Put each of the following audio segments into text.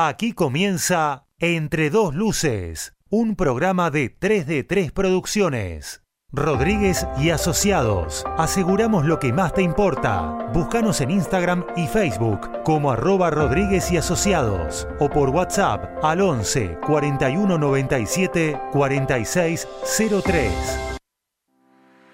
Aquí comienza Entre dos luces, un programa de 3 de 3 Producciones. Rodríguez y Asociados. Aseguramos lo que más te importa. Búscanos en Instagram y Facebook como arroba Rodríguez y Asociados o por WhatsApp al 11 41 97 46 03.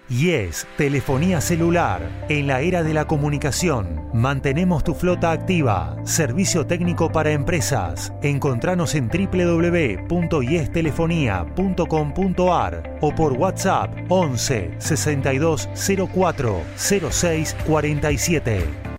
Yes, telefonía celular. En la era de la comunicación, mantenemos tu flota activa. Servicio técnico para empresas. Encontranos en www.yestelefonía.com.ar o por WhatsApp 11 62 04 06 47.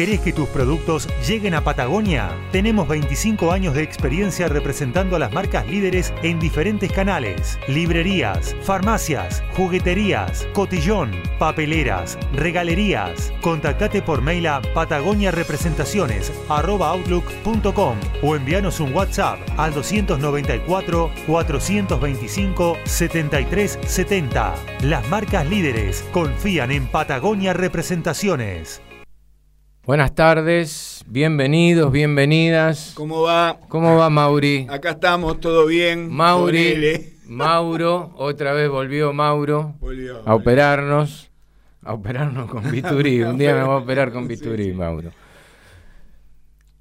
¿Querés que tus productos lleguen a Patagonia? Tenemos 25 años de experiencia representando a las marcas líderes en diferentes canales. Librerías, farmacias, jugueterías, cotillón, papeleras, regalerías. Contactate por mail a patagoniarepresentaciones.outlook.com o envíanos un WhatsApp al 294 425 7370. Las marcas líderes confían en Patagonia Representaciones. Buenas tardes, bienvenidos, bienvenidas. ¿Cómo va? ¿Cómo va Mauri? Acá estamos, todo bien. Mauri, Mauro, otra vez volvió Mauro Volvió, a operarnos, a operarnos con Biturí. Un día me voy a operar con Biturí, Sí, sí. Mauro.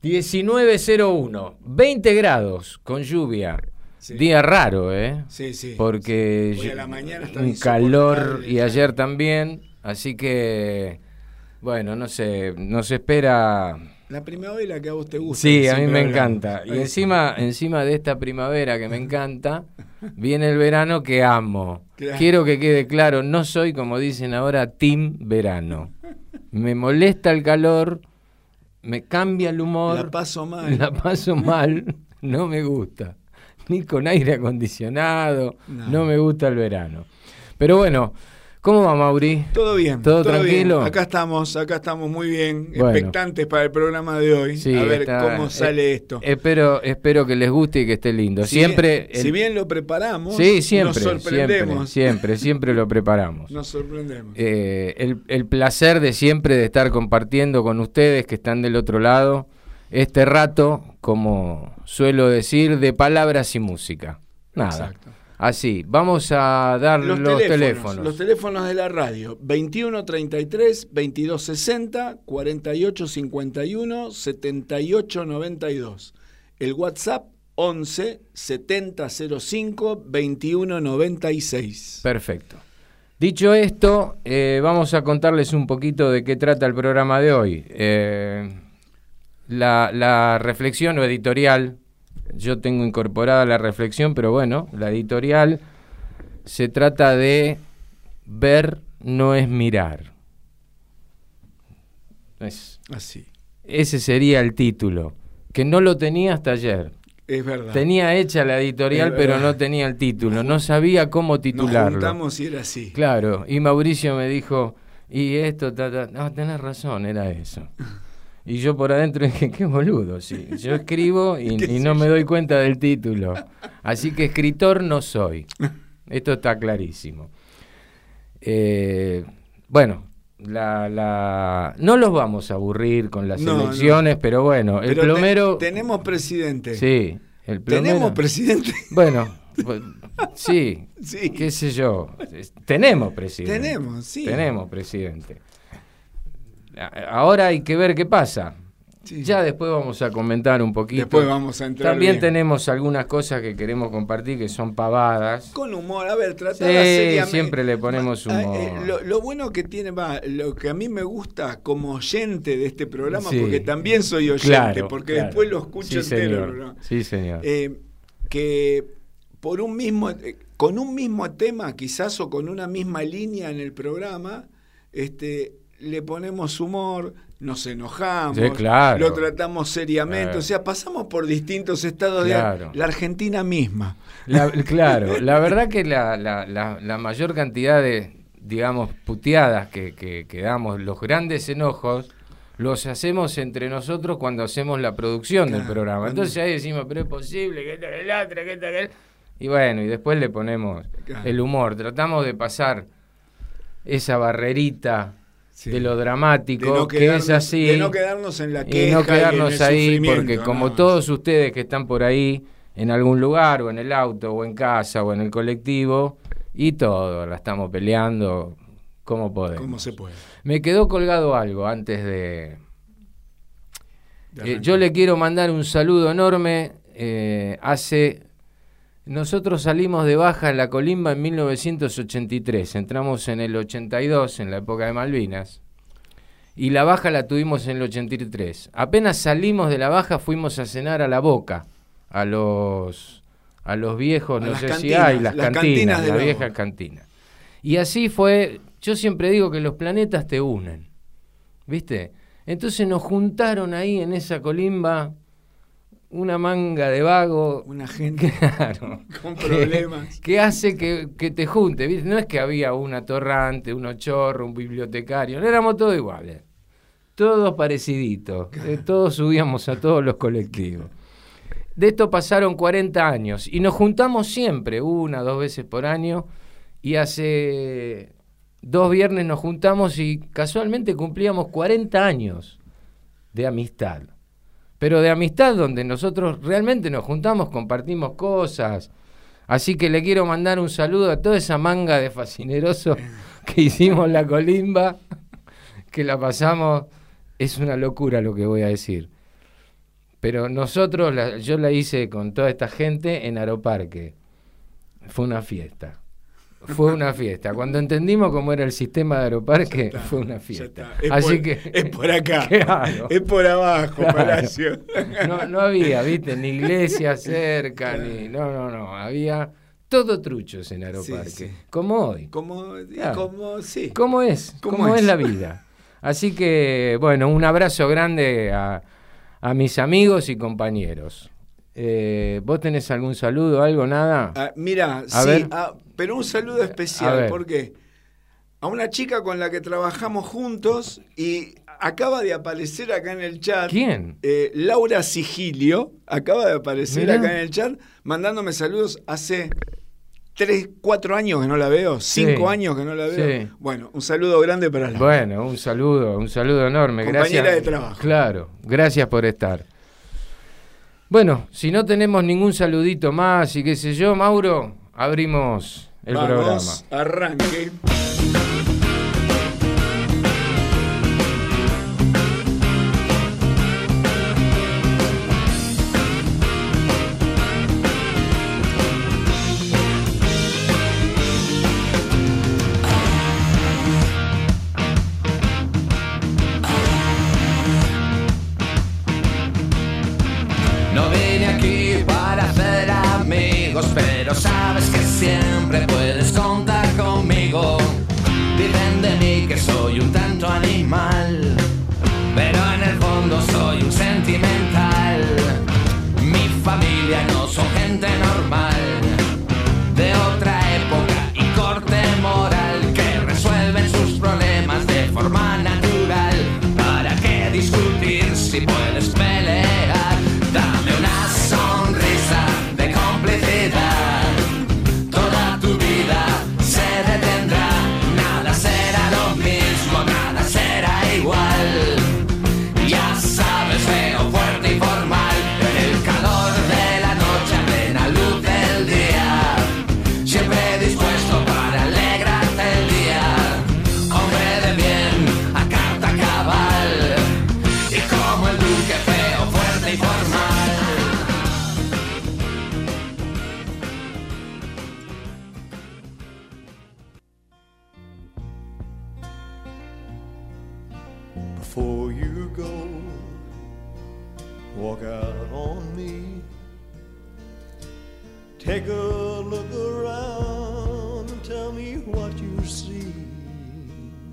19.01, 20 grados con lluvia. Sí. Día raro, ¿eh? Sí, sí. Porque Hoy a yo- la mañana un calor y ayer también, así que bueno, no sé, nos espera La primavera que a vos te gusta. Sí, a mí me hablamos. encanta. Y encima, encima de esta primavera que me encanta, viene el verano que amo. Claro. Quiero que quede claro, no soy, como dicen ahora, team verano. Me molesta el calor, me cambia el humor. La paso mal. La paso mal, no me gusta. Ni con aire acondicionado, No. no me gusta el verano. Pero bueno, ¿cómo va Mauri? Todo bien. ¿Todo bien. tranquilo? Acá estamos, acá estamos muy bien, Bueno. expectantes para el programa de hoy. Sí, a ver está- cómo sale eh, esto. Espero, espero que les guste y que esté lindo. Si siempre. bien- si bien lo preparamos, Sí, siempre, nos siempre, sorprendemos. siempre, siempre lo preparamos. Nos sorprendemos. Eh, el, el placer de siempre de estar compartiendo con ustedes que están del otro lado este rato, como suelo decir, de palabras y música. Nada. Exacto. Así, vamos a dar los, teléfonos. Los teléfonos de la radio. 2133 2260 4851 7892. El WhatsApp 11 7005 2196. Perfecto. Dicho esto, eh, vamos a contarles un poquito de qué trata el programa de hoy. Eh, la, la reflexión o editorial, yo tengo incorporada la reflexión, pero bueno, la editorial se trata de ver no es mirar. Es- Así. ese sería el título, que no lo tenía hasta ayer. Es verdad. Tenía hecha la editorial, pero no tenía el título, no sabía cómo Nos titularlo. juntamos y era así. Claro, y Mauricio me dijo, y esto, ta, ta". no, tenés razón, era eso. Y yo por adentro dije, qué boludo, sí. Yo escribo y, ¿Qué y sé no me doy cuenta del título. Así que escritor no soy. Esto está clarísimo. Eh, bueno, la, la... no los vamos a aburrir con las No, no. elecciones, pero bueno, el Pero te- plomero... tenemos presidente. Sí, el plomero... Tenemos presidente. Bueno, pues, sí, Sí. qué sé yo. Tenemos presidente. Tenemos, sí. Tenemos presidente. Ahora hay que ver qué pasa. Sí. Ya después vamos a comentar un poquito. Después vamos a entrar También bien. tenemos algunas cosas que queremos compartir que son pavadas. Con humor, a ver, tratar Sí, seriamente. siempre le ponemos Ma- humor. eh, lo, lo bueno que tiene, va, lo que a mí me gusta como oyente de este programa, Sí. porque también soy oyente, Claro, porque claro. después lo escucho Sí, entero. señor. Sí, señor. Eh, que por un mismo, eh, con un mismo tema, quizás, o con una misma línea en el programa, este, le ponemos humor, nos enojamos, Sí, claro. lo tratamos seriamente, Eh. o sea, pasamos por distintos estados Claro. de la Argentina misma. La- claro, la verdad que la, la- mayor cantidad de, digamos, puteadas que, que, que damos, los grandes enojos, los hacemos entre nosotros cuando hacemos la producción del programa. Entonces ahí decimos, pero es posible, que que el otro, que que el-". Y bueno, y después le ponemos el humor. Tratamos de pasar esa barrerita de lo dramático, que es así. De no quedarnos en la queja y no quedarnos ahí, porque no, como todos ustedes que están por ahí, en algún lugar, o en el auto, o en casa, o en el colectivo, y todo, la estamos peleando como podemos. Como se puede. Me quedó colgado algo antes de... Eh, yo le quiero mandar un saludo enorme. Eh, hace nosotros salimos de baja en la colimba en 1983, entramos en el 82, en la época de Malvinas, y la baja la tuvimos en el 83. Apenas salimos de la baja fuimos a cenar a la boca, a los, a los viejos, no sé si hay, las, cantinas, la vieja cantina. Y así fue, yo siempre digo que los planetas te unen, ¿viste? Entonces nos juntaron ahí en esa colimba una manga de vago. Una gente con problemas. Que, hace que, te junte. No es que había un atorrante, un ochorro, un bibliotecario. No éramos todos iguales. Todos pareciditos. Eh, todos subíamos a todos los colectivos. De esto pasaron 40 años y nos juntamos siempre, una, dos veces por año. Y hace dos viernes nos juntamos y casualmente cumplíamos 40 años de amistad pero de amistad donde nosotros realmente nos juntamos, compartimos cosas. Así que le quiero mandar un saludo a toda esa manga de fascinerosos que hicimos la colimba, que la pasamos, es una locura lo que voy a decir. Pero nosotros, yo la hice con toda esta gente en Aeroparque. Fue una fiesta fue una fiesta. Cuando entendimos cómo era el sistema de aeroparque, fue una fiesta. Así que es por acá, es por abajo, Palacio. No, no había, viste, ni iglesia cerca, ni no, no, no, había todo truchos en aeroparque, como hoy. Como, como sí. ¿Cómo es? ¿Cómo, es? la vida? Así que, bueno, un abrazo grande a, a mis amigos y compañeros. Eh, ¿Vos tenés algún saludo, algo, nada? Ah, mira, sí, ah, pero un saludo especial, porque a una chica con la que trabajamos juntos y acaba de aparecer acá en el chat. ¿Quién? Eh, Laura Sigilio, acaba de aparecer acá en el chat, mandándome saludos hace tres, cuatro años que no la veo, cinco años que no la veo. Bueno, un saludo grande para Laura. Bueno, un saludo, un saludo enorme. Compañera de trabajo. Claro, gracias por estar. Bueno, si no tenemos ningún saludito más y qué sé yo, Mauro, abrimos el Vamos, programa. Arranque.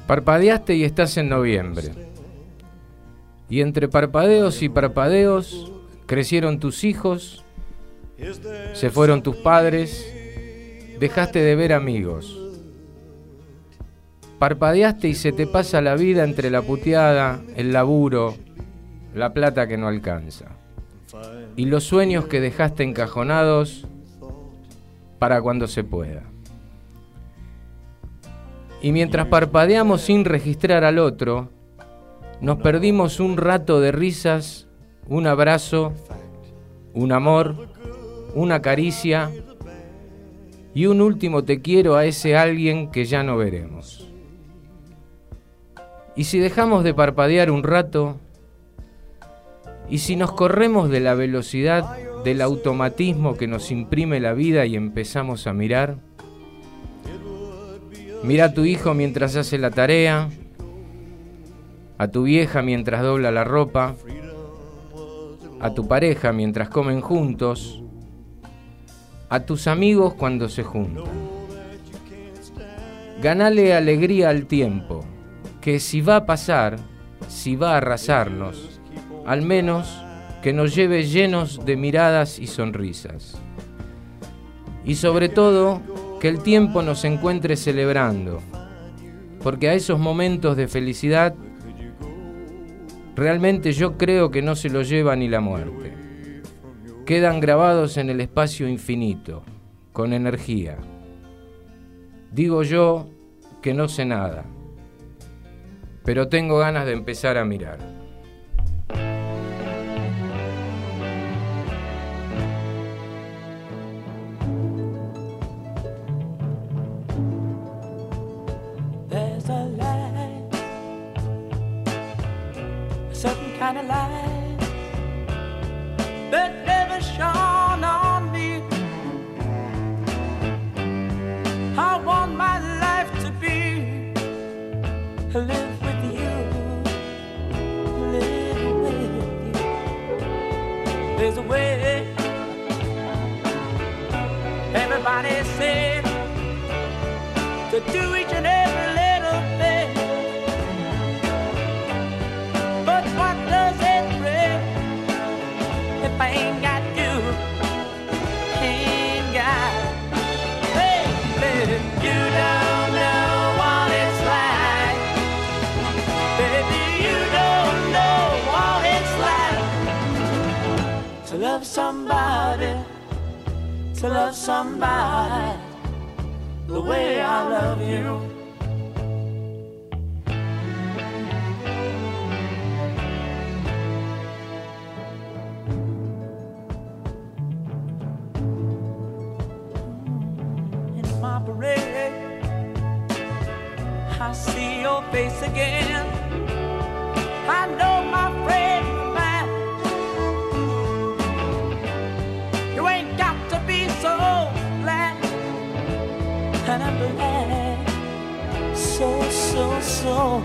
Parpadeaste y estás en noviembre. Y entre parpadeos y parpadeos crecieron tus hijos, se fueron tus padres, dejaste de ver amigos. Parpadeaste y se te pasa la vida entre la puteada, el laburo, la plata que no alcanza. Y los sueños que dejaste encajonados para cuando se pueda. Y mientras parpadeamos sin registrar al otro, nos perdimos un rato de risas, un abrazo, un amor, una caricia y un último te quiero a ese alguien que ya no veremos. Y si dejamos de parpadear un rato, y si nos corremos de la velocidad del automatismo que nos imprime la vida y empezamos a mirar, mira a tu hijo mientras hace la tarea, a tu vieja mientras dobla la ropa, a tu pareja mientras comen juntos, a tus amigos cuando se juntan. Ganale alegría al tiempo, que si va a pasar, si va a arrasarnos, al menos que nos lleve llenos de miradas y sonrisas. Y sobre todo, que el tiempo nos encuentre celebrando, porque a esos momentos de felicidad realmente yo creo que no se lo lleva ni la muerte. Quedan grabados en el espacio infinito, con energía. Digo yo que no sé nada, pero tengo ganas de empezar a mirar. And so, so, so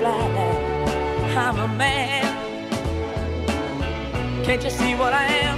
glad I'm a man. Can't you see what I am?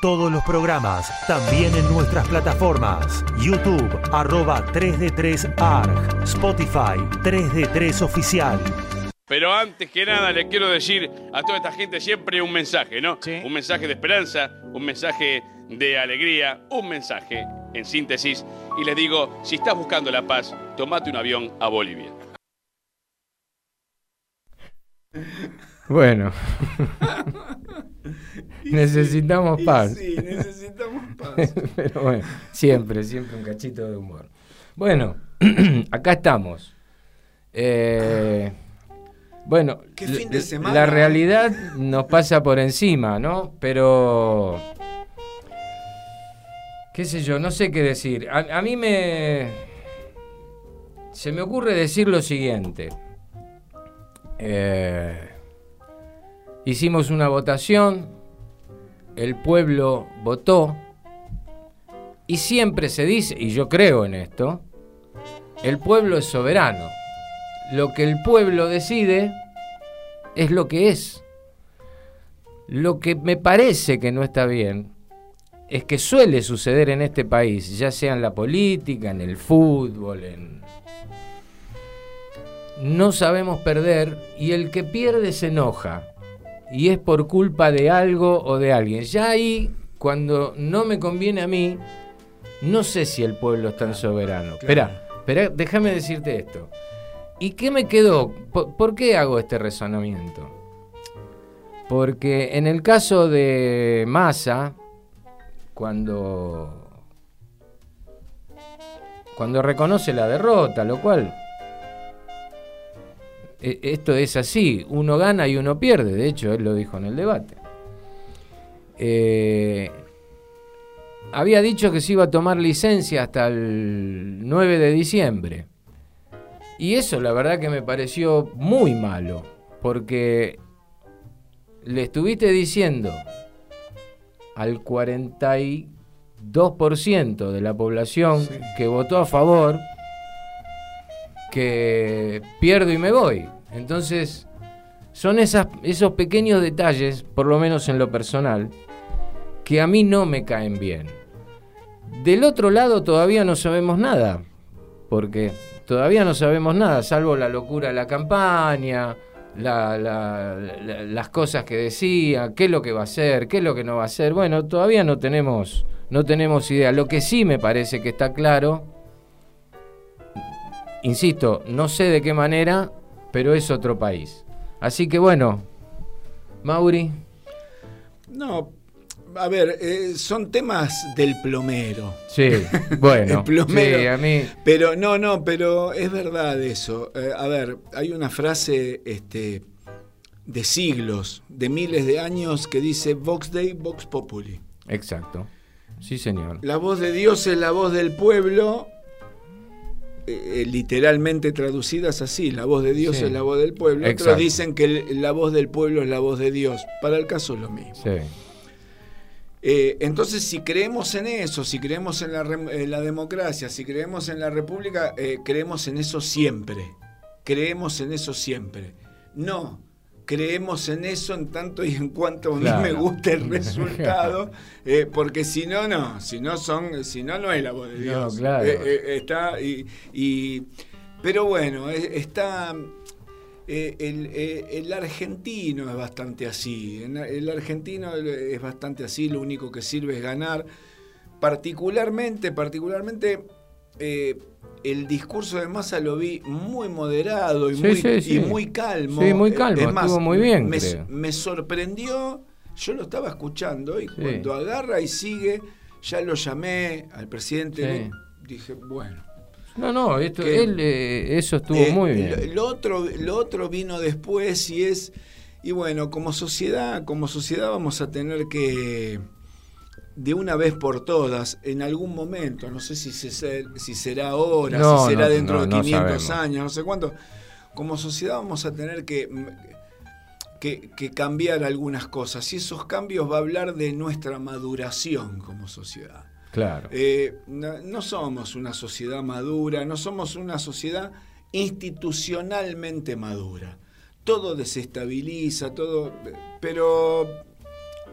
Todos los programas también en nuestras plataformas. YouTube, arroba 3D3ARG. Spotify, 3D3 Oficial. Pero antes que nada le quiero decir a toda esta gente siempre un mensaje, ¿no? Sí. Un mensaje de esperanza, un mensaje de alegría, un mensaje en síntesis. Y les digo, si estás buscando la paz, tomate un avión a Bolivia. Bueno, necesitamos paz. Sí, necesitamos paz. Pero bueno, siempre, siempre un cachito de humor. Bueno, acá estamos. Eh, Bueno, Qué fin de la- semana, la ¿eh? realidad nos pasa por encima, ¿no? Pero... qué sé yo, no sé qué decir. A, a mí me... Se me ocurre decir lo siguiente. Eh, hicimos una votación, el pueblo votó, y siempre se dice, y yo creo en esto, el pueblo es soberano. Lo que el pueblo decide es lo que es. Lo que me parece que no está bien es que suele suceder en este país, ya sea en la política, en el fútbol, en... No sabemos perder y el que pierde se enoja. Y es por culpa de algo o de alguien. Ya ahí, cuando no me conviene a mí, no sé si el pueblo es tan soberano. Espera, espera, déjame decirte esto. ¿Y qué me quedó? ¿Por, por qué hago este razonamiento? Porque en el caso de Massa, cuando cuando reconoce la derrota, lo cual esto es así, uno gana y uno pierde, de hecho él lo dijo en el debate. Eh, había dicho que se iba a tomar licencia hasta el 9 de diciembre. Y eso la verdad que me pareció muy malo, porque le estuviste diciendo al 42% de la población que votó a favor que pierdo y me voy. Entonces, son esos pequeños detalles, por lo menos en lo personal, que a mí no me caen bien. Del otro lado todavía no sabemos nada, porque todavía no sabemos nada, salvo la locura de la campaña, la- la- las cosas que decía, qué es lo que va a hacer, qué es lo que no va a hacer. Bueno, todavía no tenemos, no tenemos idea. Lo que sí me parece que está claro, insisto, no sé de qué manera, pero es otro país. Así que bueno, Mauri, No, a ver, eh, son temas del plomero. sí, bueno, El plomero. sí, a mí, Pero no, no, pero es verdad eso. Eh, a ver, hay una frase este, de siglos, de miles de años, que dice Vox Dei, Vox Populi. exacto, sí señor. La voz de Dios es la voz del pueblo, eh, literalmente traducidas así, la voz de Dios Sí. es la voz del pueblo. Exacto. Otros dicen que el- la voz del pueblo es la voz de Dios. Para el caso es lo mismo. Sí, Eh, entonces, si creemos en eso, si creemos en la, re- en la democracia, si creemos en la república, eh, creemos en eso siempre. Creemos en eso siempre. No, creemos en eso en tanto y en cuanto a mí me guste el resultado, eh, porque si no, no, si no son, si no, no es la voz de No, Dios. claro. Eh, eh, está y, y- pero bueno, está el, el argentino es bastante así. El argentino es bastante así, lo único que sirve es ganar. Particularmente, particularmente, eh, el discurso de Massa lo vi muy moderado y, Sí, muy, sí, sí. y muy calmo. Sí, muy calmo, Es más, estuvo muy bien, Me, sorprendió, yo lo estaba escuchando y cuando agarra y sigue, ya lo llamé al presidente, Sí. dije, bueno. No, no, esto, Que- él, eh, eso estuvo Eh, muy Lo, bien. lo otro, lo otro vino después y es, y bueno, como sociedad, como sociedad vamos a tener que, de una vez por todas, en algún momento, no sé si, se, si será ahora, No, si será no, dentro no, de no 500 sabemos. años, no sé cuánto, como sociedad vamos a tener que, que, que cambiar algunas cosas y esos cambios va a hablar de nuestra maduración como sociedad. Claro. Eh, no somos una sociedad madura, no somos una sociedad institucionalmente madura. Todo desestabiliza, todo. Pero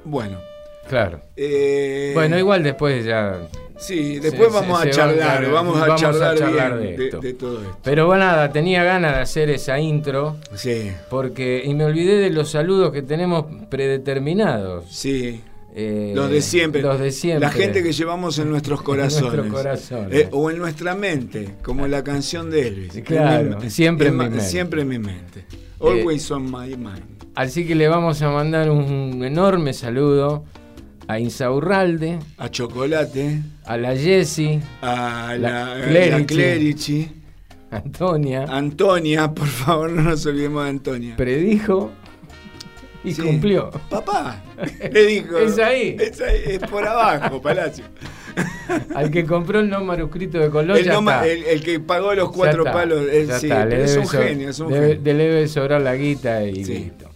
bueno. Claro. eh, Bueno, igual después ya. Sí, después se- vamos se- a se charlar, vamos a vamos a charlar, bien de esto. de todo esto. Pero bueno, nada, tenía ganas de hacer esa intro Sí, porque y me olvidé de los saludos que tenemos predeterminados. sí. Eh, Los de siempre. Los de siempre. La gente que llevamos en nuestros corazones. nuestros corazones. Eh, o en nuestra mente, como la canción de Elvis. Claro, siempre en mi mente. Siempre en mi mente. Always on my mind. Así que le vamos a mandar un enorme saludo a Insaurralde, A Chocolate, a la Jessie, a La la, Clerici. la Clerici, Antonia, Antonia, por favor, no nos olvidemos de Antonia. predijo y Sí. cumplió. Papá, le dijo. Es ahí. Es, ahí, es por abajo, Palacio. Al que compró el no manuscrito de Colón, El, ya noma- está. el- el que pagó los cuatro palos. él ya sí, es un genio, es un debe- genio. debe sobrar la guita y Sí. listo.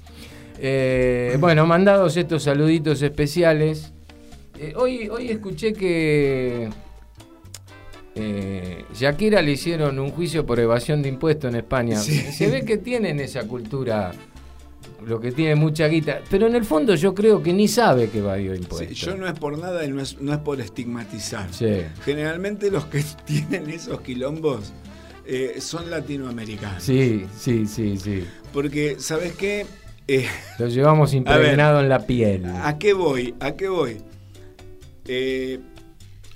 Eh, bueno, mandados estos saluditos especiales. eh, hoy, hoy escuché que eh, Shakira le hicieron un juicio por evasión de impuestos en España. Sí. Se ve que tienen esa cultura, lo que tiene mucha guita, pero en el fondo yo creo que ni sabe que evadió Sí, impuestos. yo no es por nada y no es, no es por estigmatizar. Sí. Generalmente los que tienen esos quilombos eh, son latinoamericanos. Sí, sí, sí, sí. Porque, ¿sabes qué? Eh, Lo llevamos impregnado en la piel. ¿A qué voy? ¿A qué voy? Eh,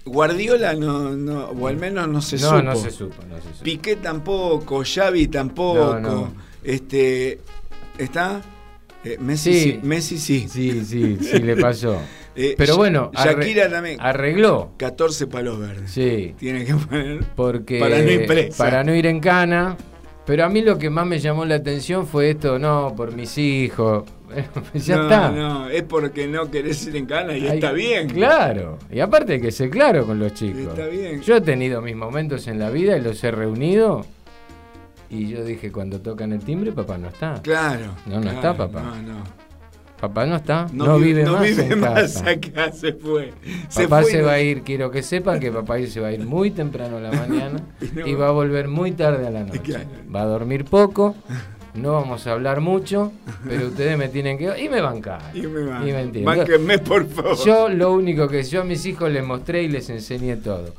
Guardiola no, no, o al menos no se no, supo. no se supo, no se supo. Piqué tampoco, Xavi tampoco. Este, ¿está? Eh, Messi Sí. sí. Messi sí. Sí, sí, sí le pasó. Eh, Pero bueno, Shakira también. arregló. 14 palos verdes. Sí, Tiene que poner. porque Para no ir presa. para no ir en cana. Pero a mí lo que más me llamó la atención fue esto, no, por mis hijos. ya no, está. No, es porque no querés ir en cana y está bien. Claro. Y aparte hay que ser claro con los chicos. Está bien. Yo he tenido mis momentos en la vida y los he reunido. Y yo dije, cuando tocan el timbre, papá no está. Claro. No, no claro, está, papá. No, no. Papá no está. No, No, vi- vive, no más vive en más casa. acá, se fue. Papá fue se no- va a ir, quiero que sepan que papá se va a ir muy temprano a la mañana Y no- y va a volver muy tarde a la noche. Claro. Va a dormir poco, no vamos a hablar mucho, pero ustedes me tienen que... Y me bancar. Y me entienden. Bánquenme, por favor. Yo lo único que yo a mis hijos les mostré y les enseñé todo.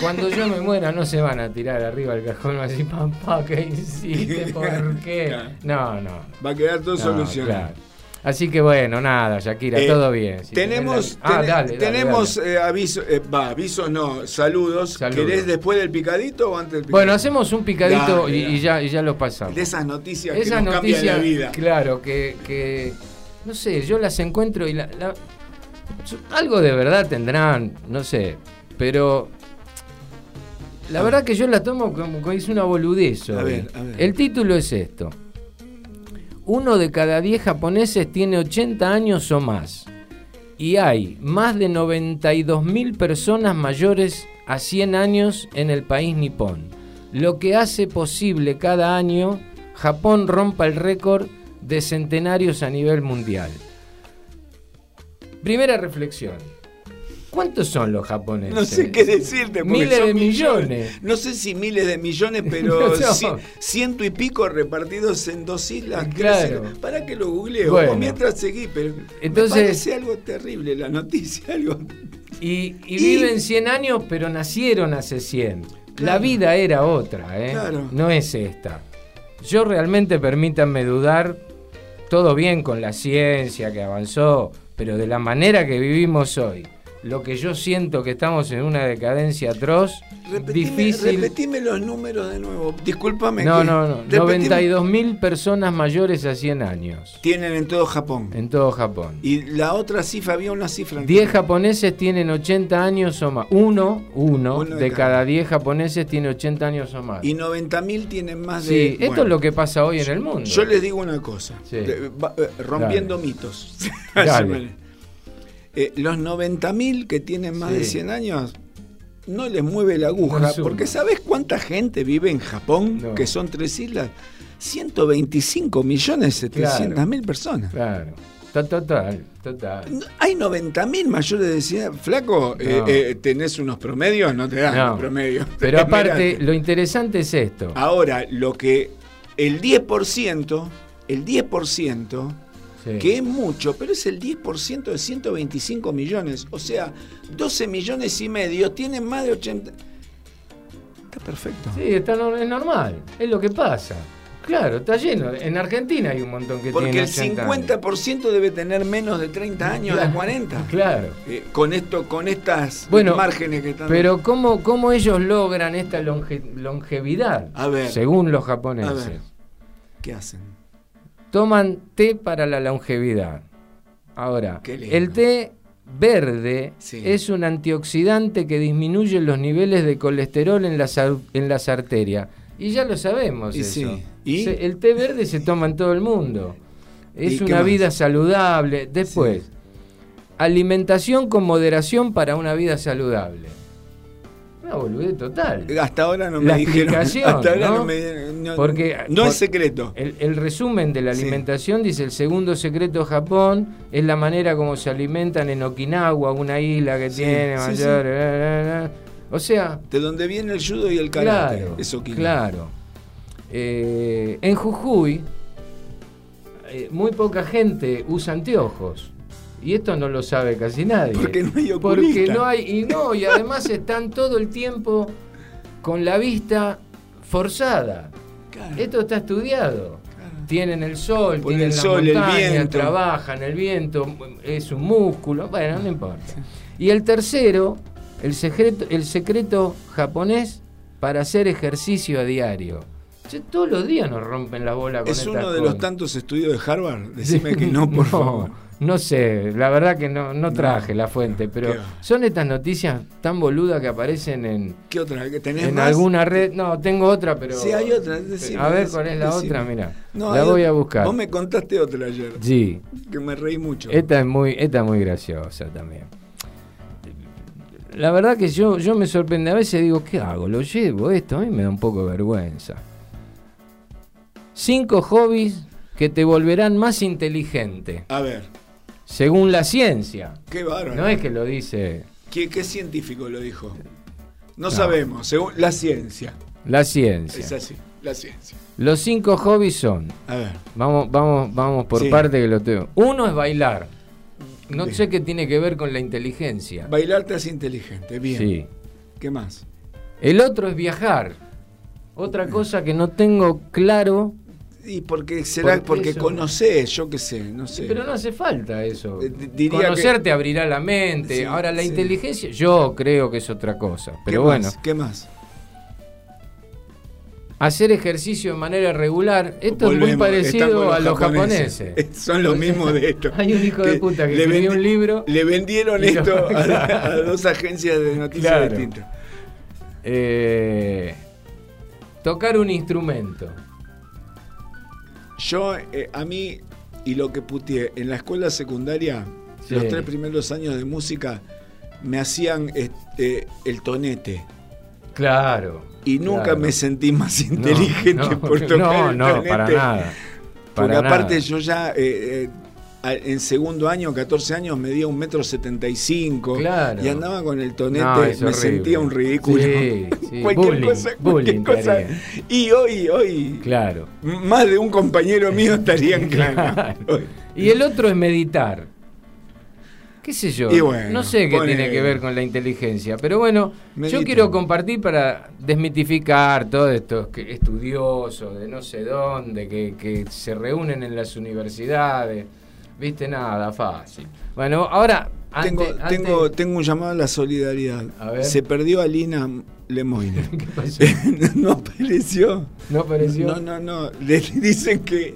Cuando yo me muera no se van a tirar arriba del cajón y van a decir, papá, ¿qué hiciste? ¿Por qué? No, no. Va a quedar todo no, solucionado. claro. Así que bueno, nada, Shakira, Eh, todo bien. Si tenemos la- Ah, ten- dale, dale, tenemos eh, aviso, eh, va, avisos no, saludos. Saludos. ¿Querés después del picadito o antes del picadito? Bueno, hacemos un picadito Dale, y, ya, y ya lo pasamos. de esas noticias Esas que nos cambian noticias, la vida. claro, que, que, no sé, yo las encuentro y la, algo de verdad tendrán, no sé, pero la verdad que yo la tomo como que es una boludez. A ver, a ver. El título es esto. Uno de cada diez japoneses tiene 80 años o más. Y hay más de 92 mil personas mayores a 100 años en el país nipón. Lo que hace posible cada año Japón rompa el récord de centenarios a nivel mundial. Primera reflexión. ¿Cuántos son los japoneses? No sé qué decirte. Miles son de millones. No sé si miles de millones, pero No. ciento y pico repartidos en dos islas. Claro. Para que lo googleo. Bueno. Mientras seguí, pero Entonces- me parece algo terrible la noticia. Algo... Y, y Y- viven 100 años, pero nacieron hace 100. La vida era otra, ¿eh? Claro. No es esta. Yo realmente, permítanme dudar, todo bien con la ciencia que avanzó, pero de la manera que vivimos hoy, lo que yo siento que estamos en una decadencia atroz, Repetime, difícil. repetime los números de nuevo. Discúlpame. No, que- no, no. repetime. 92 mil personas mayores a 100 años Tienen en todo Japón. en todo Japón. Y la otra cifra, había una cifra. 10 japoneses tienen 80 años o más. Uno, uno, Uno de de cada. cada 10 japoneses tiene 80 años o más. Y 90.000 tienen más sí, de. esto bueno, es lo que pasa hoy en el mundo. Yo les digo una cosa. Sí. Eh, rompiendo mitos. Dale. Eh, los 90.000 que tienen más Sí. de 100 años. No les mueve la aguja, No porque ¿sabes cuánta gente vive en Japón? No. Que son tres islas. 125 millones 700 mil personas. Claro. To- Total, total. Hay 90.000 mayores de 100. Flaco, eh, No. eh, tenés unos promedios, no te dan No. los promedios. Pero aparte, lo interesante es esto. Ahora, lo que el 10%, el 10%, Sí. que es mucho, pero es el 10% de 125 millones. O sea, 12 millones y medio tienen más de 80. Está perfecto. Sí, está no- es normal. Es lo que pasa. Claro, está lleno. En Argentina hay un montón que Porque tienen el 80 50% debe tener menos de 30 años, de 40. Claro. Eh, con esto, con estas Bueno, márgenes que están. Pero ¿cómo, cómo ellos logran esta longe- longevidad? A ver. Según los A japoneses. ver, ¿qué hacen? Toman té para la longevidad. Ahora, el té verde Sí. es un antioxidante que disminuye los niveles de colesterol en las, en las arterias Y ya lo sabemos Y eso. sí. ¿Y? Se- el té verde se toma en todo el mundo. ¿Y Es una más? vida saludable. Después, alimentación con moderación para una vida saludable. Una boludez total. Hasta ahora no me La dijeron. Hasta ahora no, ¿no? me. No, Porque- no por- es secreto. El, el resumen de la Sí. alimentación dice el segundo secreto de Japón es la manera como se alimentan en Okinawa, una isla que Sí, tiene sí, mayor. la, la. O sea, De donde viene el judo y el karate. claro, que claro. Eh, en Jujuy, eh, muy poca gente usa anteojos. Y esto no lo sabe casi nadie. Porque no hay Porque oculista. no hay, y no, y además están todo el tiempo con la vista forzada. Claro, Esto está estudiado. claro. Tienen el sol, Por tienen el la sol, el montaña, viento. trabajan, el viento, es un músculo, bueno, no importa. Y el tercero, el secreto, el secreto japonés para hacer ejercicio a diario. Todos los días nos rompen la bola con Es uno de los tantos estudios de Harvard. Decime que no, por favor. No sé, la verdad que no, no traje No. la fuente, pero son estas noticias tan boludas que aparecen en, ¿Qué otra? ¿Que ¿Tenés en más? alguna red. No, tengo otra, pero. Sí, hay otra, decime, a ver cuál es la decime. otra, mira. No, la voy a buscar. Vos me contaste otra ayer. Sí, Que me reí mucho. esta es muy, esta es muy graciosa también. La verdad que yo, yo me sorprende, a veces digo, ¿qué hago? ¿Lo llevo esto? A mí me da un poco de vergüenza. Cinco hobbies que te volverán más inteligente, A ver, según la ciencia. qué bárbaro. No es que lo dice ¿Qué, qué científico lo dijo? No, No. sabemos, según la ciencia. la ciencia. Es así, la ciencia. Los cinco hobbies son, A ver, vamos, vamos, vamos por Sí. parte que lo tengo. Uno es bailar. No Bien. sé qué tiene que ver con la inteligencia. bailar te hace inteligente, bien. Sí. ¿Qué más? El otro es viajar. Otra cosa que no tengo claro, Y porque será Porque porque conocés, yo qué sé, no sé. pero no hace falta eso. Eh, di- diría Conocerte que- abrirá la mente. Sí, Ahora la sí. inteligencia, yo creo que es otra cosa. ¿Qué Pero bueno, más? ¿Qué más? hacer ejercicio de manera regular, esto es muy parecido a los japoneses. Son los mismos de esto. Hay un hijo de puta que le escribió un libro. Le vendieron lo- esto a, dos agencias de noticias Claro. distintas. Eh, tocar un instrumento. Yo, eh, a mí, y lo que puteé, en la escuela secundaria, Sí. los tres primeros años de música, me hacían este, el tonete. Claro. Y nunca claro. me sentí más No, inteligente no, por tocar No, el no, tonete. para nada. Porque Para aparte nada. yo ya eh, eh, en segundo año, 14 años, medía un metro setenta y cinco Claro. y andaba con el tonete, No, me horrible. sentía un ridículo. Sí, sí, cualquier bullying, cosa, cualquier cosa. Y hoy, hoy, Claro. más de un compañero mío estaría en. Claro. Y el otro es meditar. ¿Qué sé yo? Y bueno, no sé qué tiene que ver con la inteligencia, pero bueno, Medita. yo quiero compartir para desmitificar todo esto que estudiosos de no sé dónde, que, que se reúnen en las universidades. Viste, nada, fácil. Bueno, ahora... Tengo, antes- antes- tengo, tengo un llamado a la solidaridad. A ver. Se perdió Alina Lemoyne. ¿Qué pasó? no apareció. ¿No apareció? No, no, no. Le dicen que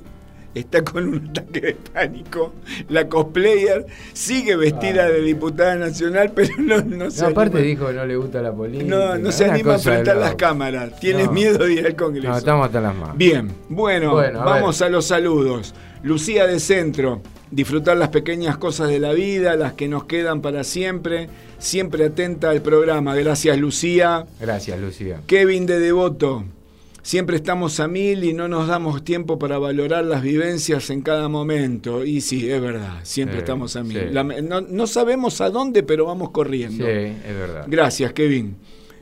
está con un ataque de pánico. La cosplayer sigue vestida Ah. de diputada nacional, pero no, no se No, aparte anima, dijo que no le gusta la política. no, no se anima a enfrentar las cámaras. Tienes No. miedo de ir al Congreso. No, estamos hasta las manos. Bien, bueno, Bueno, a vamos a los saludos. Lucía de Centro, disfrutar las pequeñas cosas de la vida, las que nos quedan para siempre. Siempre atenta al programa. Gracias, Lucía. Gracias, Lucía. Kevin de Devoto. Siempre estamos a mil y no nos damos tiempo para valorar las vivencias en cada momento. Y sí, es verdad, siempre Sí, estamos a mil. sí. La- no, no sabemos a dónde, pero vamos Sí, corriendo. es verdad. Gracias, Kevin.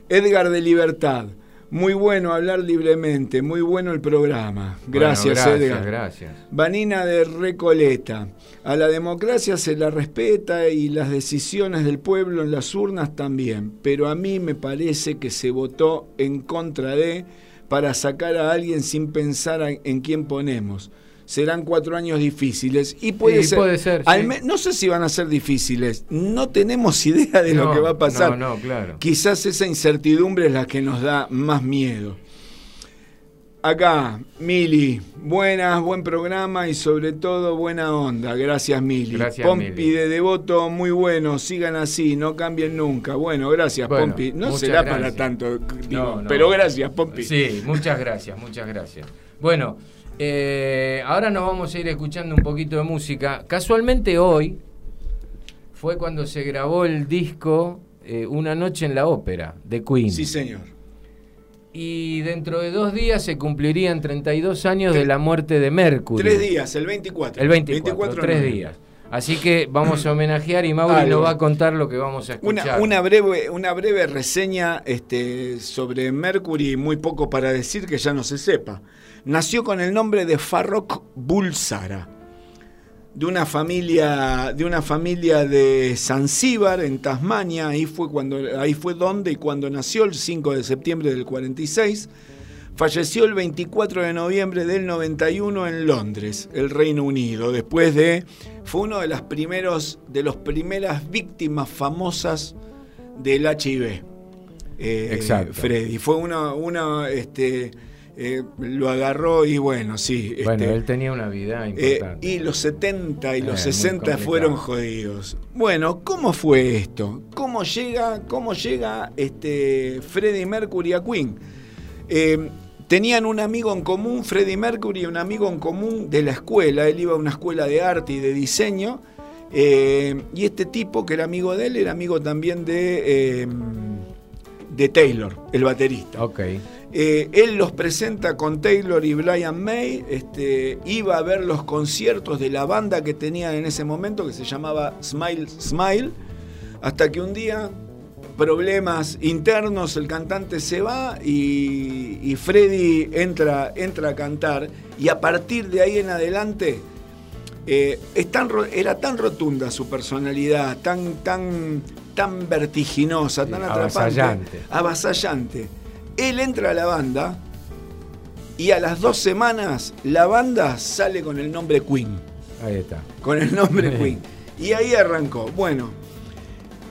Edgar de Libertad. Muy bueno hablar libremente, muy bueno el programa. Gracias, Bueno, gracias, Edgar. Gracias. Vanina de Recoleta. A la democracia se la respeta y las decisiones del pueblo en las urnas también, pero a mí me parece que se votó en contra de para sacar a alguien sin pensar en quién ponemos. Serán cuatro años difíciles y puede Sí, ser. puede ser, al sí. no sé si van a ser difíciles. No tenemos idea de lo que va a pasar. No, no, claro. Quizás esa incertidumbre es la que nos da más miedo. Acá, Mili, buenas, buen programa y sobre todo buena onda. Gracias, Mili. Gracias, Pompi Mili. de Devoto, muy bueno, sigan así, no cambien nunca. Bueno, gracias, Bueno, Pompi. No será para tanto, digo, pero gracias, Pompi. Sí, muchas gracias, muchas gracias. Bueno, eh, ahora nos vamos a ir escuchando un poquito de música. Casualmente hoy fue cuando se grabó el disco eh, Una noche en la ópera de Queen. Sí, señor. Y dentro de dos días se cumplirían 32 años de la muerte de Mercury. Tres días, el 24. El 24, 24 de tres días. Así que vamos a homenajear y Mauri nos va a contar lo que vamos a escuchar. Una, una, breve, una breve reseña este, sobre Mercury, muy poco para decir que ya no se sepa. Nació con el nombre de Farrokh Bulsara, de una familia, de una familia de Zanzíbar, en Tasmania. Ahí fue, cuando, ahí fue donde y cuando nació, el 5 de septiembre del 46. Falleció el 24 de noviembre del 91 en Londres, el Reino Unido, después de fue uno de las primeros de las primeras víctimas famosas del HIV. eh, Exacto. Freddy fue uno, uno este, eh, lo agarró y bueno, sí. Bueno, este, él tenía una vida eh, importante. y los 70 y Eh, los muy 60 complicado. fueron jodidos. Bueno, ¿cómo fue esto? ¿Cómo llega, cómo llega este Freddie Mercury a Queen? Eh, tenían un amigo en común, Freddie Mercury, un amigo en común de la escuela. Él iba a una escuela de arte y de diseño. eh, y este tipo, que era amigo de él, era amigo también de, eh, de Taylor, el baterista. Ok. Eh, él los presenta con Taylor y Brian May. Este, iba a ver los conciertos de la banda que tenían en ese momento, que se llamaba Smile Smile. Hasta que un día, problemas internos, el cantante se va y, y Freddy entra, entra a cantar. Y a partir de ahí en adelante, eh, es tan ro- era tan rotunda su personalidad, tan, tan, tan vertiginosa, tan atrapante, avasallante. avasallante. Él entra a la banda y a las dos semanas la banda sale con el nombre Queen. Ahí está. Con el nombre Queen. Y ahí arrancó. Bueno,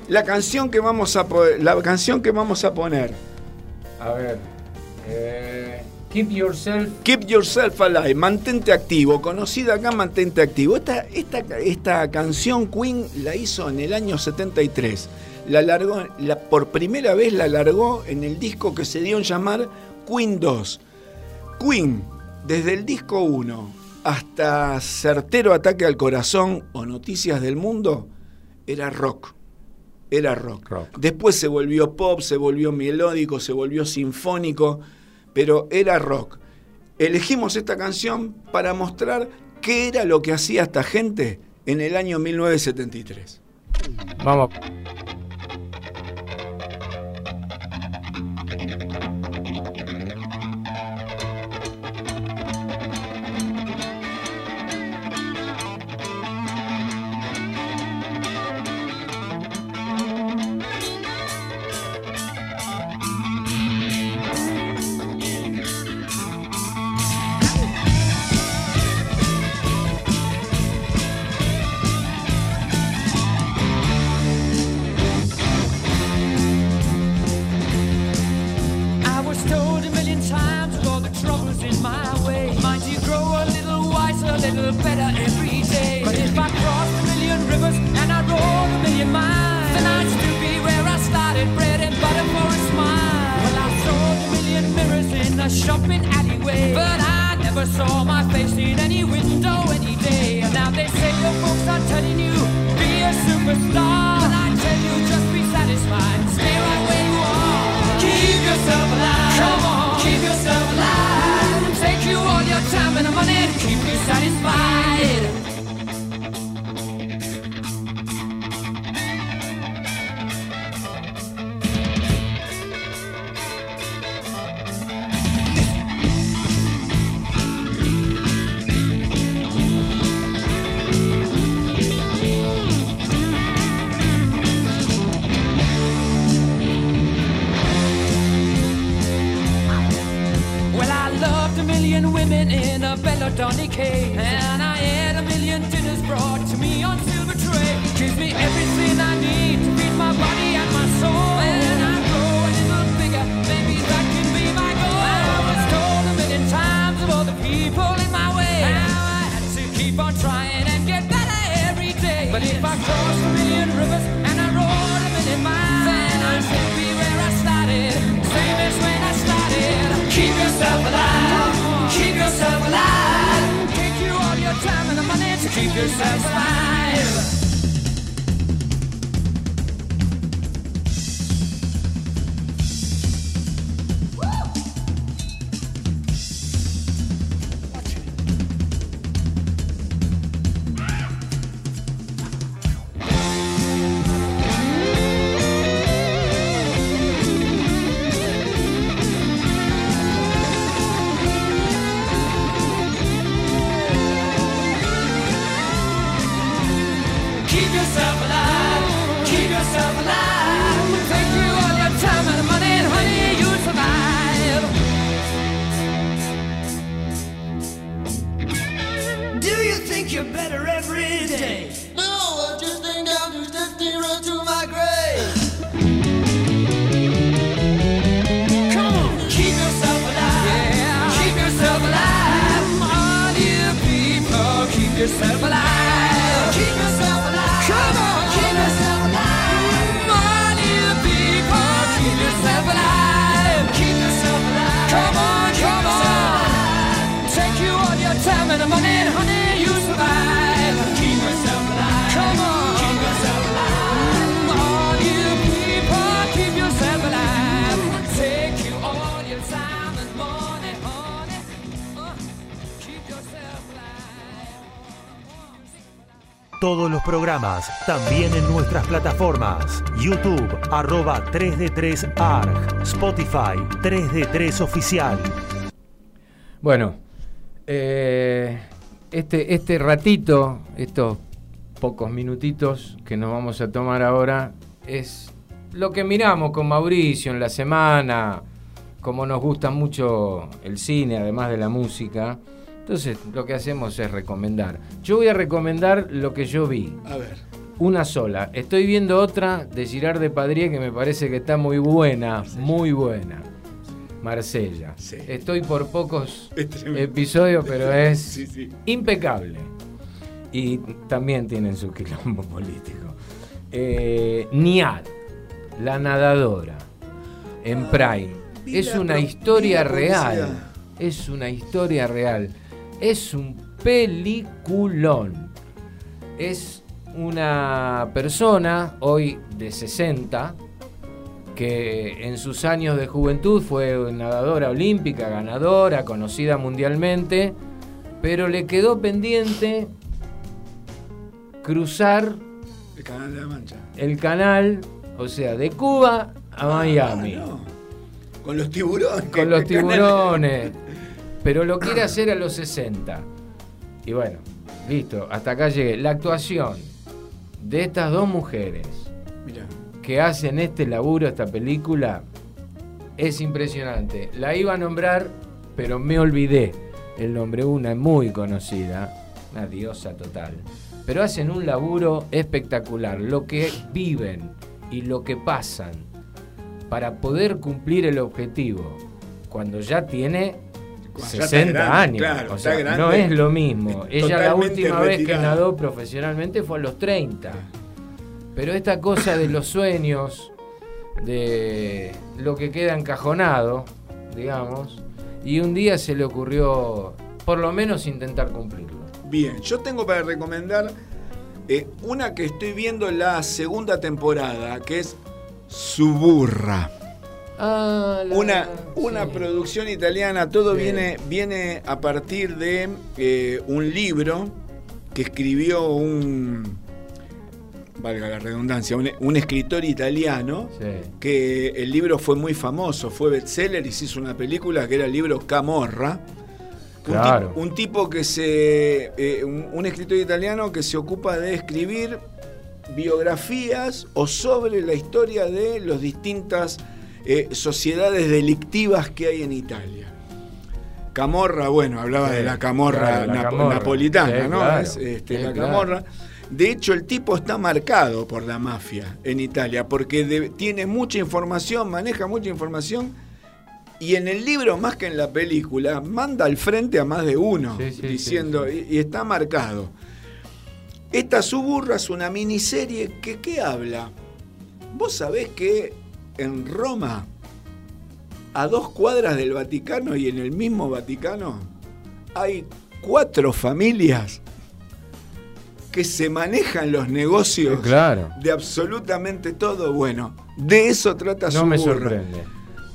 la canción que vamos a, la canción que vamos a poner, A ver. eh, keep yourself. Keep Yourself Alive, mantente activo, conocida acá, mantente activo. Esta, esta, esta canción Queen la hizo en el año 73. La largó, la, por primera vez la largó en el disco que se dio en llamar Queen 2. Queen, desde el disco 1 hasta Certero Ataque al Corazón o Noticias del Mundo, era rock. Era rock. Rock. Después se volvió pop, se volvió melódico, se volvió sinfónico, pero era rock. Elegimos esta canción para mostrar qué era lo que hacía esta gente en el año 1973. Vamos. dissatisfied. Programas también en nuestras plataformas. YouTube, arroba 3D3ARG. Spotify, 3D3 Oficial. Bueno, eh, este, este ratito, estos pocos minutitos que nos vamos a tomar ahora, es lo que miramos con Mauricio en la semana, como nos gusta mucho el cine, además de la música. Entonces, lo que hacemos es recomendar. Yo voy a recomendar lo que yo vi. A ver. Una sola. Estoy viendo otra de Girard de Padrier que me parece que está muy buena, muy buena. Marsella. Sí. Estoy por pocos Es episodios, pero es Sí, sí. impecable. Y también tienen su quilombo político. Eh, Niad, la nadadora, en Prime. vi Es una historia real. Es una historia real. Es un peliculón. Es una persona, hoy de 60, que en sus años de juventud fue nadadora olímpica, ganadora, conocida mundialmente, pero le quedó pendiente cruzar El canal de la Mancha. el canal, o sea, de Cuba a Miami, Ah, no. Con los tiburones. con los tiburones, pero lo quiere hacer a los 60. Y bueno, listo, hasta acá llegué. La actuación de estas dos mujeres Mirá. que hacen este laburo, esta película, es impresionante. La iba a nombrar, pero me olvidé el nombre. Una muy conocida, una diosa total. Pero hacen un laburo espectacular. Lo que viven y lo que pasan para poder cumplir el objetivo cuando ya tiene 60 grande, años. claro, o sea, grande, no es lo mismo. es Ella la última vez que nadó profesionalmente fue a los 30. Pero esta cosa de los sueños, de lo que queda encajonado, digamos, y un día se le ocurrió por lo menos intentar cumplirlo. Bien, yo tengo para recomendar eh, una que estoy viendo la segunda temporada, que es Suburra. Ah, la- Una, una sí. producción italiana, todo Sí. viene, viene a partir de eh, un libro que escribió un, valga la redundancia, un, un escritor italiano, Sí. que el libro fue muy famoso, fue bestseller y se hizo una película que era el libro Camorra. Un Claro. tipo- Un, tipo que se. eh, un, un escritor italiano que se ocupa de escribir biografías o sobre la historia de las distintas eh, sociedades delictivas que hay en Italia. Camorra, bueno, hablaba Sí, de la camorra, claro, la napo- camorra. napolitana, Sí, ¿no? claro. Es, este, Sí, la claro. camorra. De hecho, el tipo está marcado por la mafia en Italia, porque de- tiene mucha información, maneja mucha información, y en el libro, más que en la película, manda al frente a más de uno, diciendo, y está marcado. Esta Suburra es una miniserie que ¿qué habla? Vos sabés que en Roma, a dos cuadras del Vaticano y en el mismo Vaticano, hay cuatro familias que se manejan los negocios Claro. de absolutamente todo. Bueno, de eso trata No me sorprende.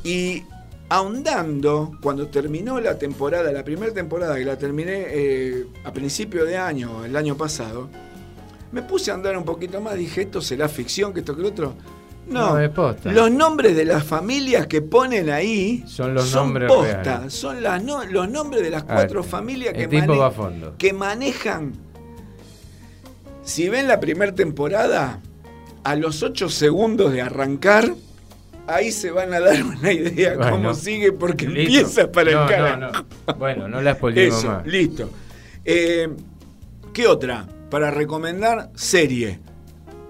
Y ahondando, cuando terminó la temporada, la primera temporada que la terminé eh, a principio de año, el año pasado, me puse a andar un poquito más, dije, esto será ficción, que esto que lo otro. No, No, es posta. los nombres de las familias que ponen ahí Son los son nombres posta, reales. son las no- los nombres de las Ah, cuatro familias que, mane- va a fondo. que manejan. Si ven la primera temporada, a los ocho segundos de arrancar, ahí se van a dar una idea Bueno. cómo sigue, porque Listo. empieza para no, el cara. no, no. Bueno, no la spoilemos más. listo. Eh, ¿Qué otra? Para recomendar, serie.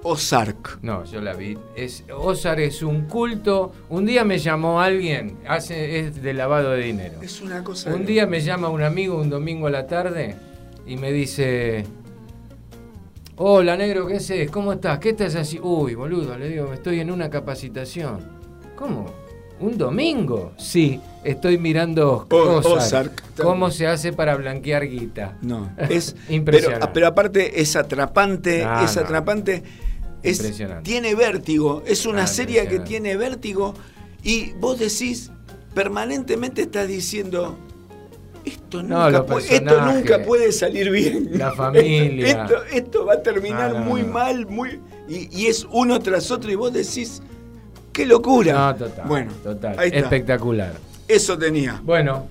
Ozark. No, yo la vi. Es, Ozark es un culto. Un día me llamó alguien, hace, es de lavado de dinero. Es una cosa. Un día me llama un amigo un domingo a la tarde y me dice, hola negro, ¿qué haces? ¿Cómo estás? ¿Qué estás así? Uy, boludo, le digo, estoy en una capacitación. ¿Cómo? ¿Un domingo? Sí, estoy mirando Ozark. Ozark. ¿Cómo se hace para blanquear guita? No, es Impresionante. Pero, pero aparte es atrapante, No, es no. atrapante. Es, Impresionante. tiene vértigo, es una Ah, serie que tiene vértigo y vos decís, permanentemente estás diciendo, esto nunca, puede, esto nunca puede salir bien. la familia. Esto, esto va a terminar No, no, muy mal, muy y, y es uno tras otro y vos decís, qué locura. No, total. Bueno, total. ahí está. Espectacular. Eso tenía. Bueno,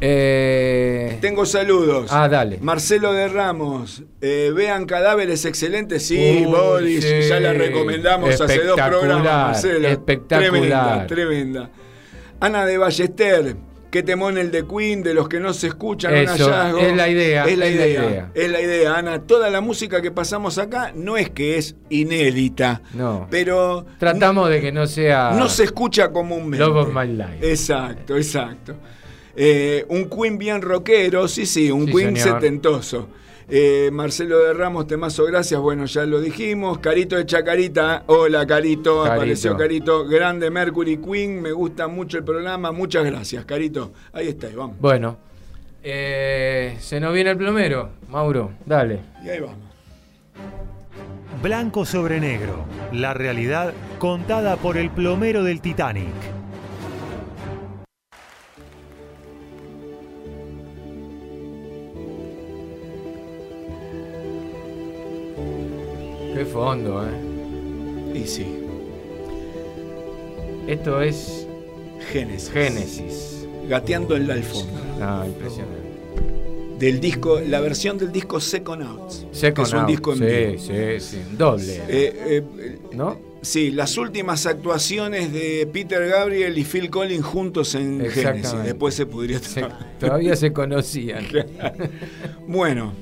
eh, Tengo saludos. Ah, dale. Marcelo de Ramos, eh, vean cadáveres excelentes. Sí, Uy, Boris, sí. ya la recomendamos hace dos programas, Marcelo. espectacular. Tremenda, tremenda. Ana de Ballester, qué temón el de Queen, de los que no se escuchan, un Eso, hallazgo. es la idea, Es la es la idea, es la idea, Ana. Toda la música que pasamos acá no es que es inédita, no. pero Tratamos de que no sea no se escucha comúnmente. Love of My Life. Exacto, exacto. Eh, un Queen bien rockero, sí, sí, un Sí, Queen señor. setentoso. Eh, Marcelo de Ramos, temazo, gracias. Bueno, ya lo dijimos. Carito de Chacarita, hola Carito, Carito. apareció Carito. Grande Mercury Queen, me gusta mucho el programa. Muchas gracias, Carito. Ahí está, y vamos. Bueno, eh, se nos viene el plomero, Mauro, dale. Y ahí vamos. Blanco sobre negro. La realidad contada por el plomero del Titanic. Qué fondo, ¿eh? Y sí, Esto es Génesis. Génesis. Gateando en la alfombra. Ah, impresionante. Del disco, la versión del disco Second Out. Second que es un Out, disco en sí, vivo. sí, sí, doble. Eh, eh, ¿No? Sí, las últimas actuaciones de Peter Gabriel y Phil Collins juntos en. Genesis. Después se pudría Se- todavía se conocían. Bueno,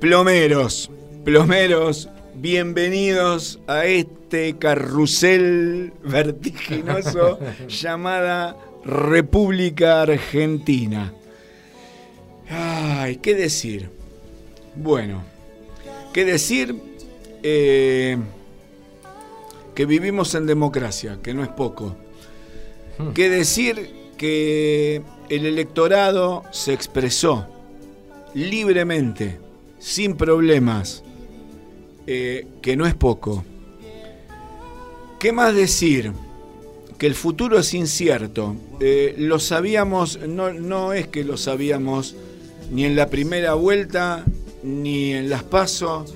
plomeros, plomeros, bienvenidos a este carrusel vertiginoso llamada República Argentina. Ay, ¿qué decir? Bueno, ¿qué decir? Eh, que vivimos en democracia, que no es poco. ¿Qué decir? Que el electorado se expresó libremente, sin problemas, eh, que no es poco. ¿Qué más decir? Que el futuro es incierto. Eh, lo sabíamos, no, no es que lo sabíamos ni en la primera vuelta, ni en las pasos,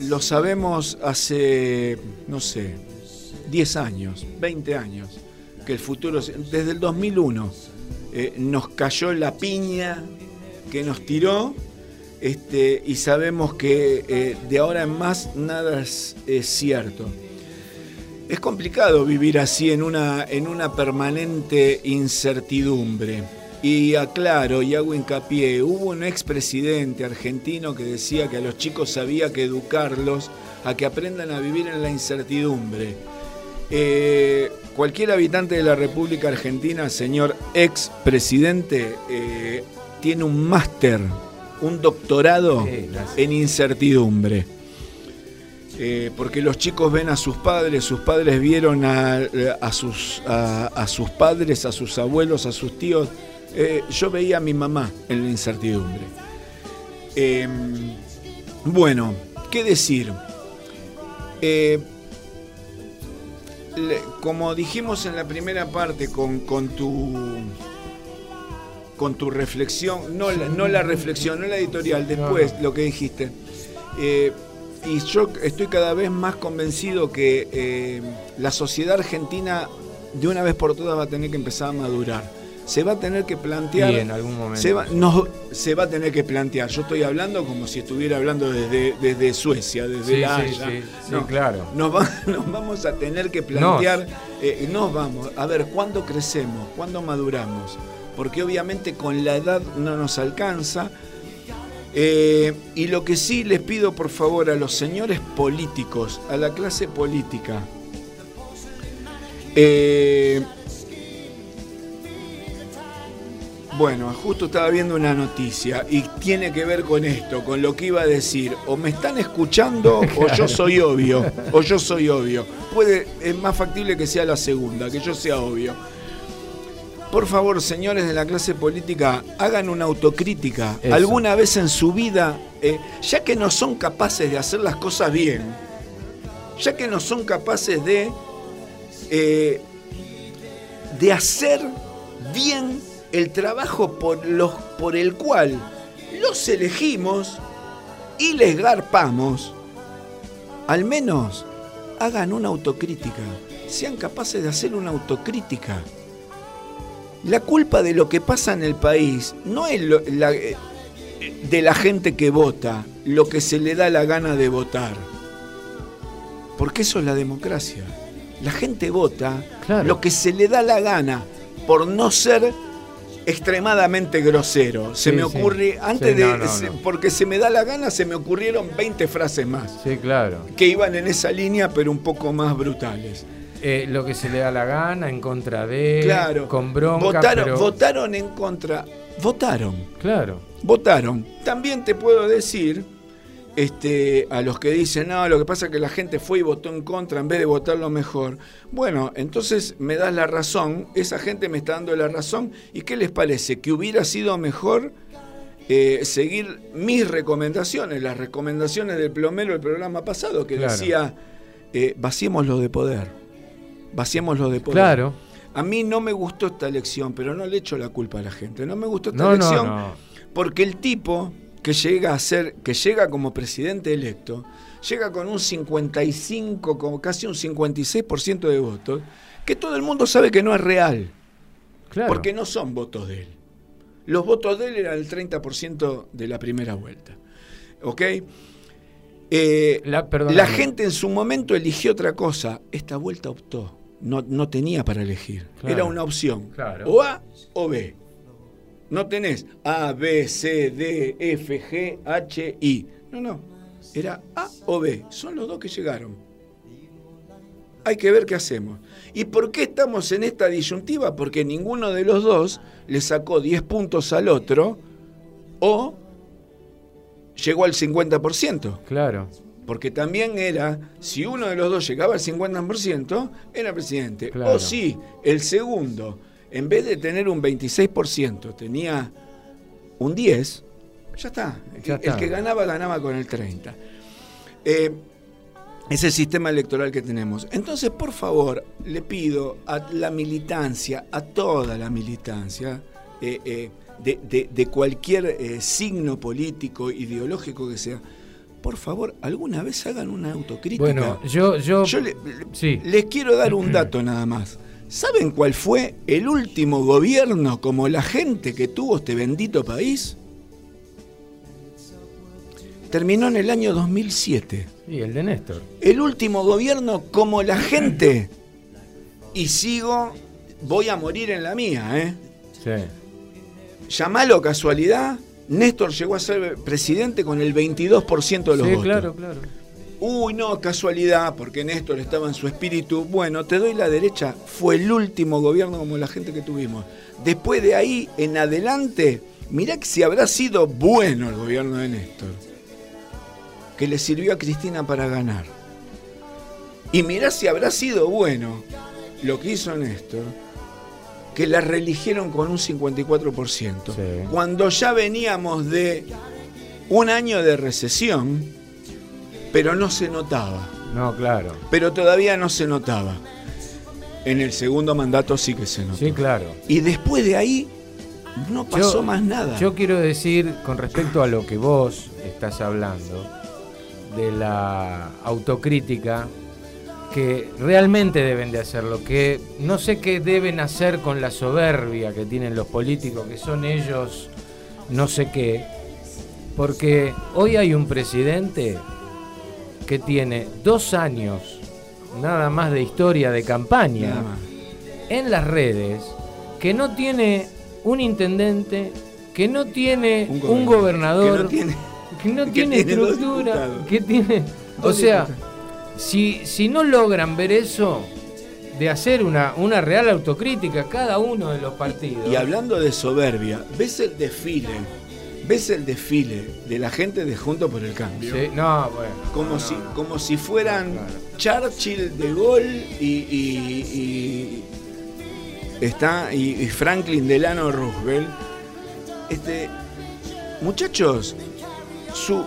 lo sabemos hace, no sé, 10 años, 20 años, que el futuro, es- desde el 2001, eh, nos cayó la piña que nos tiró este, y sabemos que eh, de ahora en más nada es, cierto. Es complicado vivir así en una, en una permanente incertidumbre. Y aclaro y hago hincapié, hubo un expresidente argentino que decía que a los chicos había que educarlos a que aprendan a vivir en la incertidumbre. Eh, cualquier habitante de la República Argentina, señor expresidente, eh, tiene un máster, un doctorado Sí, en incertidumbre. eh, porque los chicos ven a sus padres, sus padres vieron a, a sus, a, a sus padres, a sus abuelos, a sus tíos. Eh, yo veía a mi mamá en la incertidumbre. Eh, bueno, ¿qué decir? Eh, como dijimos en la primera parte con, con tu con tu reflexión, no la, no la reflexión, no la editorial, después lo que dijiste. Eh, y yo estoy cada vez más convencido que eh, la sociedad argentina de una vez por todas va a tener que empezar a madurar. Se va a tener que plantear. Y en algún momento. Se va, no, se va a tener que plantear. Yo estoy hablando como si estuviera hablando desde, desde Suecia, desde Sí, la Haya. sí, sí, claro. Nos, va- nos vamos a tener que plantear, eh, nos vamos, a ver, ¿cuándo crecemos? ¿Cuándo maduramos? Porque obviamente con la edad no nos alcanza. Eh, y lo que sí les pido por favor a los señores políticos, a la clase política, eh, bueno, justo estaba viendo una noticia y tiene que ver con esto, con lo que iba a decir. O me están escuchando o yo soy obvio. O yo soy obvio. Puede, es más factible que sea la segunda, que yo sea obvio. Por favor, señores de la clase política, hagan una autocrítica. Eso. Alguna vez en su vida, eh, ya que no son capaces de hacer las cosas bien, ya que no son capaces de, eh, de hacer bien el trabajo por, los, por el cual los elegimos y les garpamos, al menos hagan una autocrítica, sean capaces de hacer una autocrítica. La culpa de lo que pasa en el país no es lo- la- eh, de la gente que vota, lo que se le da la gana de votar. Porque eso es la democracia. La gente vota Claro. lo que se le da la gana por no ser extremadamente grosero. Se Sí, me sí. ocurre, antes Sí, de, no, no, se- no. porque se me da la gana, se me ocurrieron 20 frases más Sí, claro. que iban en esa línea, pero un poco más brutales. Eh, lo que se le da la gana, en contra de. Claro. Con bronca. votaron, pero- votaron en contra. Votaron. Claro. Votaron. También te puedo decir, este, a los que dicen, no, lo que pasa es que la gente fue y votó en contra en vez de votar lo mejor. Bueno, entonces me das la razón, esa gente me está dando la razón. ¿Y qué les parece? Que hubiera sido mejor eh, seguir mis recomendaciones, las recomendaciones del plomero del programa pasado, que Claro. decía, eh, vaciémoslo de poder. Vaciémoslo de poder. Claro. A mí no me gustó esta elección, pero no le echo la culpa a la gente. No me gustó esta No, elección no. porque el tipo que llega a ser, que llega como presidente electo, llega con un 55, como casi un 56% de votos, que todo el mundo sabe que no es real, Claro. porque no son votos de él. Los votos de él eran el 30% de la primera vuelta. ¿Ok? Eh, la gente en su momento eligió otra cosa. Esta vuelta optó. No, no tenía para elegir. Claro. Era una opción. Claro. O A o B. No tenés A, B, C, D, F, G, H, I. No, no. Era A o B. Son los dos que llegaron. Hay que ver qué hacemos. ¿Y por qué estamos en esta disyuntiva? Porque ninguno de los dos le sacó 10 puntos al otro o llegó al 50%. Claro. Porque también era, si uno de los dos llegaba al 50%, era presidente. Claro. O si el segundo, en vez de tener un 26%, tenía un 10%, ya está. El, Ya que- el está. que ganaba, ganaba con el 30%. Eh, es el sistema electoral que tenemos. Entonces, por favor, le pido a la militancia, a toda la militancia, eh, eh, de, de- de cualquier signo político, ideológico que sea, por favor, alguna vez hagan una autocrítica. Bueno, yo. yo, Yo le- sí. les quiero dar un dato nada más. ¿Saben cuál fue el último gobierno como la gente que tuvo este bendito país? Terminó en el año 2007 Sí, el de Néstor. el último gobierno como la gente. Y sigo, voy a morir en la mía, ¿eh? Sí. Llamalo casualidad, Néstor llegó a ser presidente con el 22% de los Sí, votos. claro, claro. Uy, no, casualidad, porque Néstor estaba en su espíritu. Bueno, te doy la derecha, fue el último gobierno como la gente que tuvimos. Después de ahí en adelante, mirá que si habrá sido bueno el gobierno de Néstor, que le sirvió a Cristina para ganar. Y mirá si habrá sido bueno lo que hizo Néstor, que la reeligieron con un 54%. Sí. Cuando ya veníamos de un año de recesión, pero no se notaba. No, claro. Pero todavía no se notaba. En el segundo mandato sí que se notó. Sí, claro. Y después de ahí no pasó Yo- más nada. Yo quiero decir, con respecto a lo que vos estás hablando, de la autocrítica, que realmente deben de hacerlo, que no sé qué deben hacer con la soberbia que tienen los políticos, que son ellos no sé qué, porque hoy hay un presidente que tiene dos años nada más de historia de campaña en las redes que no tiene un intendente, que no tiene un Un gobernador, que no tiene- que no tiene estructura, que tiene... O sea. Si, si no logran ver eso, de hacer una, una real autocrítica cada uno de los partidos. Y hablando de soberbia, ¿ves el desfile? ¿Ves el desfile de la gente de Junto por el Cambio? Sí, no, bueno. Como, no, si, no. como si fueran Claro. Churchill, De Gaulle y, y- y- está y, y Franklin Delano Roosevelt. Este, muchachos, su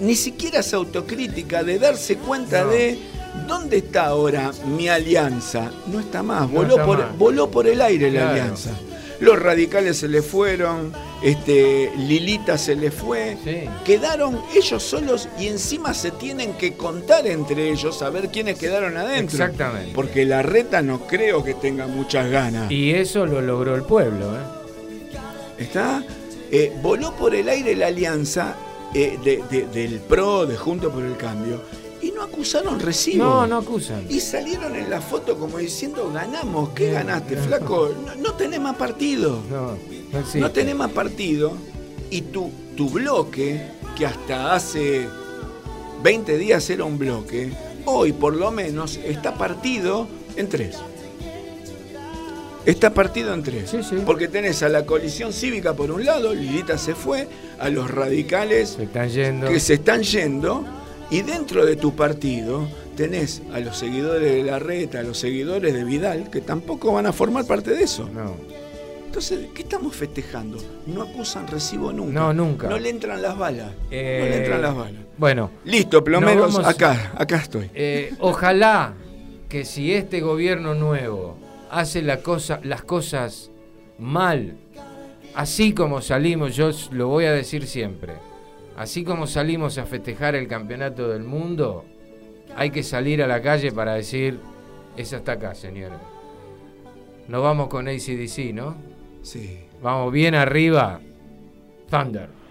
ni siquiera es autocrítica de darse cuenta No. de dónde está ahora mi alianza. No está más, No voló, está por, más. voló por el aire la Claro. alianza. Los radicales se le fueron, este, Lilita se le fue, Sí. quedaron ellos solos y encima se tienen que contar entre ellos a ver quiénes quedaron adentro. Exactamente. Porque la reta no creo que tenga muchas ganas. Y eso lo logró el pueblo, ¿eh? ¿Está? Eh, voló por el aire la alianza eh, de- de- del PRO, de Junto por el Cambio, y no acusaron recibo. No, no acusan. Y salieron en la foto como diciendo, ganamos, ¿qué ganaste, flaco? No, no tenés más partido. No, no. No tenés más partido y tu, tu bloque, que hasta hace 20 días era un bloque, hoy por lo menos está partido en tres. Está partido en tres. Sí, sí. Porque tenés a la coalición cívica por un lado, Lilita se fue, a los radicales Se están yendo. que se están yendo, y dentro de tu partido tenés a los seguidores de la reta, a los seguidores de Vidal, que tampoco van a formar parte de eso. No. Entonces, ¿qué estamos festejando? No acusan recibo nunca. No, nunca. No le entran las balas. Eh, No le entran las balas. Bueno, Listo, plomeros, vamos- acá, acá estoy. eh, ojalá que si este gobierno nuevo hace la cosa, las cosas mal, así como salimos, yo lo voy a decir siempre, así como salimos a festejar el campeonato del mundo, hay que salir a la calle para decir, es hasta acá, señores. Nos vamos con ACDC, ¿no? Sí. Vamos bien arriba. Thunder.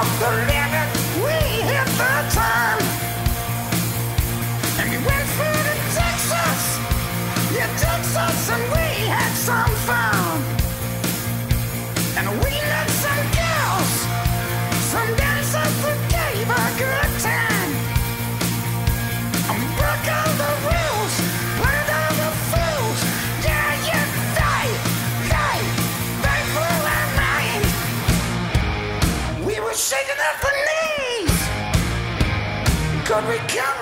of the land. God, we can't.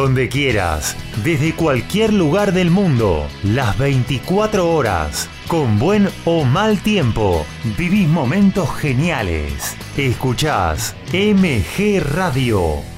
donde quieras, desde cualquier lugar del mundo, las 24 horas, con buen o mal tiempo, vivís momentos geniales. Escuchás MG Radio.